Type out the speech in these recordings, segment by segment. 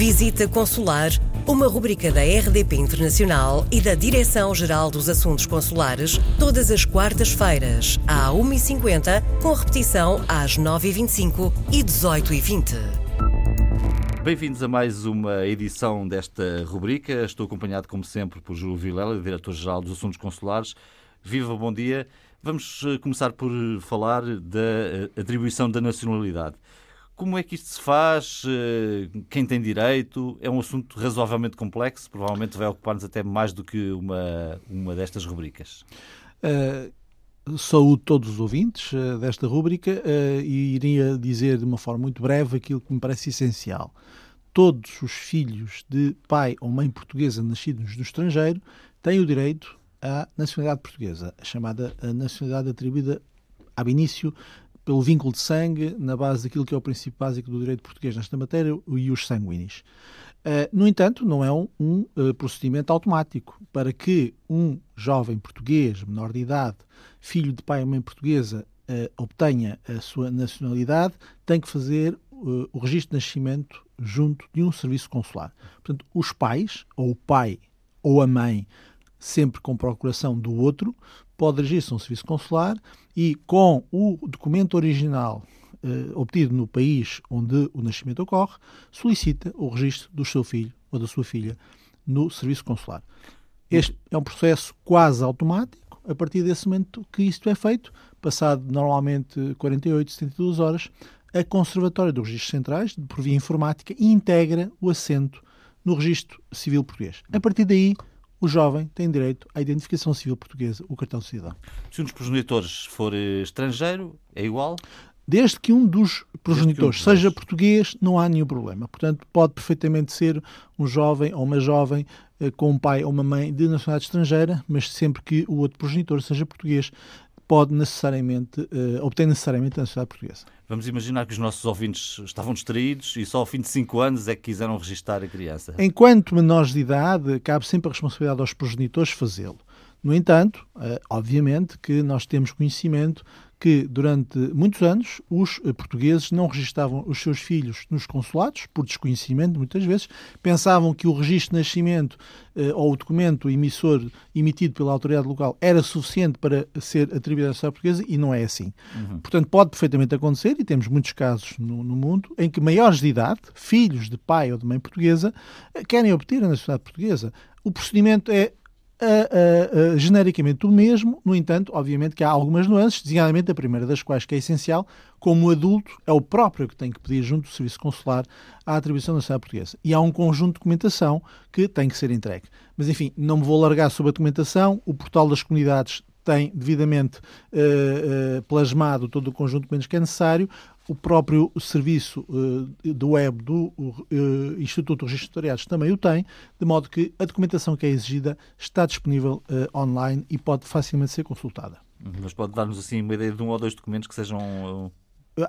Visita Consular, uma rubrica da RDP Internacional e da Direção-Geral dos Assuntos Consulares, todas as quartas-feiras, à 1h50, com repetição às 9h25 e 18h20. Bem-vindos a mais uma edição desta rubrica. Estou acompanhado, como sempre, por Júlio Vilela, Diretor-Geral dos Assuntos Consulares. Viva, bom dia. Vamos eh, começar por falar da eh, atribuição da nacionalidade. Como é que isto se faz? Eh, quem tem direito? É um assunto razoavelmente complexo, provavelmente vai ocupar-nos até mais do que uma, uma destas rubricas. Uh, saúdo todos os ouvintes uh, desta rúbrica uh, e iria dizer de uma forma muito breve aquilo que me parece essencial. Todos os filhos de pai ou mãe portuguesa nascidos no estrangeiro têm o direito à nacionalidade portuguesa, a chamada nacionalidade atribuída ab início pelo vínculo de sangue, na base daquilo que é o princípio básico do direito português nesta matéria, e os sanguíneos. Uh, no entanto, não é um, um uh, procedimento automático. Para que um jovem português, menor de idade, filho de pai e mãe portuguesa, uh, obtenha a sua nacionalidade, tem que fazer o registro de nascimento junto de um serviço consular. Portanto, os pais, ou o pai ou a mãe, sempre com procuração do outro, pode dirigir-se a um serviço consular e, com o documento original eh, obtido no país onde o nascimento ocorre, solicita o registro do seu filho ou da sua filha no serviço consular. Este é um processo quase automático. A partir desse momento que isto é feito, passado normalmente 48, 72 horas, a Conservatória dos Registros Centrais, por via informática, integra o assento no Registro Civil Português. A partir daí, o jovem tem direito à identificação civil portuguesa, o cartão de cidadão. Se um dos progenitores for eh, estrangeiro, é igual? Desde que um dos progenitores um seja português, não há nenhum problema. Portanto, pode perfeitamente ser um jovem ou uma jovem eh, com um pai ou uma mãe de nacionalidade estrangeira, mas sempre que o outro progenitor seja português, pode necessariamente, uh, obter necessariamente a nacionalidade portuguesa. Vamos imaginar que os nossos ouvintes estavam distraídos e só ao fim de 5 anos é que quiseram registar a criança. Enquanto menores de idade, cabe sempre a responsabilidade aos progenitores fazê-lo. No entanto, uh, obviamente que nós temos conhecimento que durante muitos anos os eh, portugueses não registavam os seus filhos nos consulados, por desconhecimento muitas vezes, pensavam que o registro de nascimento eh, ou o documento emissor emitido pela autoridade local era suficiente para ser atribuído à nacionalidade portuguesa e não é assim. Uhum. Portanto, pode perfeitamente acontecer, e temos muitos casos no, no, mundo, em que maiores de idade, filhos de pai ou de mãe portuguesa, eh, querem obter a nacionalidade portuguesa. O procedimento é uh, uh, genericamente o mesmo, no entanto, obviamente que há algumas nuances, designadamente a primeira das quais que é essencial, como adulto, é o próprio que tem que pedir junto do Serviço Consular a atribuição da nacionalidade portuguesa. E há um conjunto de documentação que tem que ser entregue. Mas, enfim, não me vou largar sobre a documentação, o portal das comunidades tem devidamente uh, uh, plasmado todo o conjunto de documentos que é necessário o próprio serviço uh, do web do uh, Instituto de Registros também o tem, de modo que a documentação que é exigida está disponível uh, online e pode facilmente ser consultada. Uhum. Mas pode dar-nos assim uma ideia de um ou dois documentos que sejam.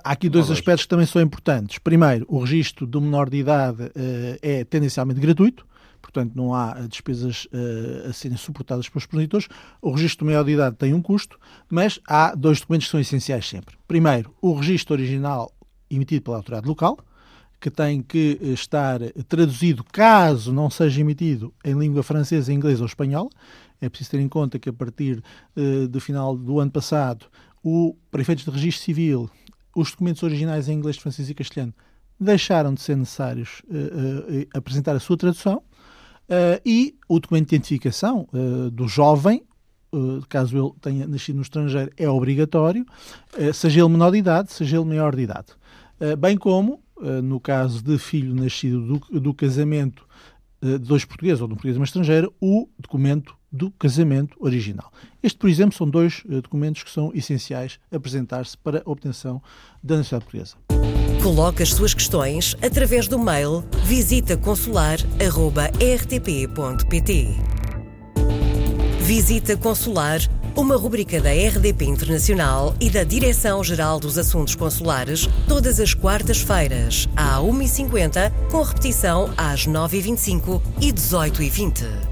Há aqui dois aspectos que também são importantes. Primeiro, o registro do menor de idade é tendencialmente gratuito portanto não há despesas uh, a serem suportadas pelos progenitores. O registro de maior de idade tem um custo, mas há dois documentos que são essenciais sempre. Primeiro, o registro original emitido pela autoridade local, que tem que eh, estar traduzido, caso não seja emitido em língua francesa, inglesa ou espanhola. É preciso ter em conta que a partir uh, do final do ano passado, o, para efeitos de registro civil, os documentos originais em inglês, francês e castelhano deixaram de ser necessários uh, uh, apresentar a sua tradução Uh, e o documento de identificação uh, do jovem, uh, caso ele tenha nascido no estrangeiro, é obrigatório, seja ele menor de idade, seja ele maior de idade. bem como, no caso de filho nascido do, do casamento de dois portugueses ou de um português e uma estrangeira, o documento do casamento original. Este, por exemplo, são dois documentos que são essenciais apresentar-se para a obtenção da nacionalidade portuguesa. Coloque as suas questões através do mail visitaconsular.rtp.pt. Visita Consular, uma rubrica da RDP Internacional e da Direção-Geral dos Assuntos Consulares, todas as quartas-feiras, à 1h50, com repetição às 9h25 e 18h20.